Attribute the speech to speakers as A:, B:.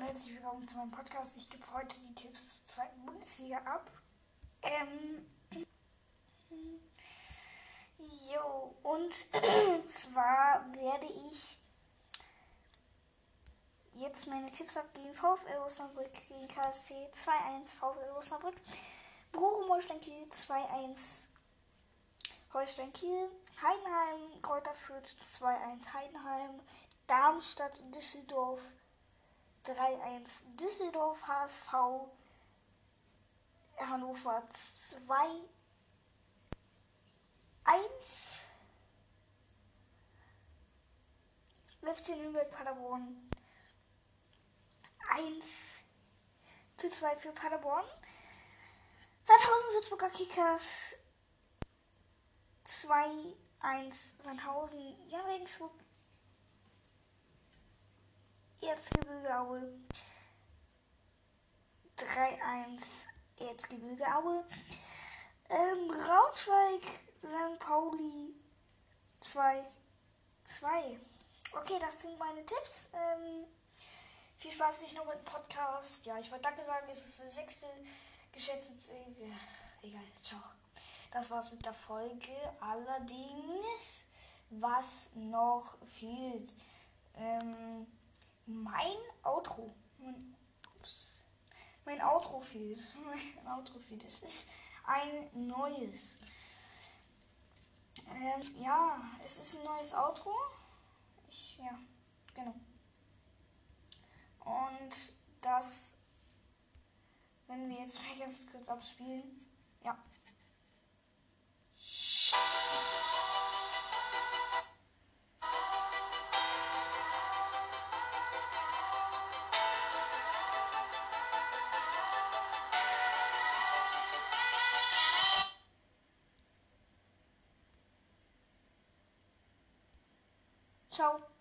A: und herzlich willkommen zu meinem Podcast. Ich gebe heute die Tipps zur zweiten Bundesliga ab. Ähm. Jo, und zwar werde ich jetzt meine Tipps abgeben. VfL Osnabrück gegen KSC 2-1 VfL Osnabrück. Bochum Holstein Kiel 2-1 Holstein Kiel. Heidenheim Kräuter Fürth 2-1 Heidenheim. Darmstadt Düsseldorf 3-1 Düsseldorf HSV Hannover 2 1 FC Nürnberg Paderborn 1 zu 2 für Paderborn. 2000 Würzburger Kickers 2 1 Sandhausen. Ja, Regensburg Erzgebirge Aue 3-1 Erzgebirge Aue. Ähm, Braunschweig, St. Pauli 2-2. Okay, das sind meine Tipps. Ähm, viel Spaß nicht noch mit dem Podcast. Ja, ich wollte Danke sagen, es ist die sechste geschätzte. Äh, egal, ciao. Das war's mit der Folge. Allerdings, was noch fehlt. Ähm, mein Outro. Mein, ups, mein Outro fehlt. Mein Outro fehlt. Es ist ein neues. Ähm, ja, es ist ein neues Outro. Ich, ja, genau. Und das, wenn wir jetzt mal ganz kurz abspielen. Ja. Ciao.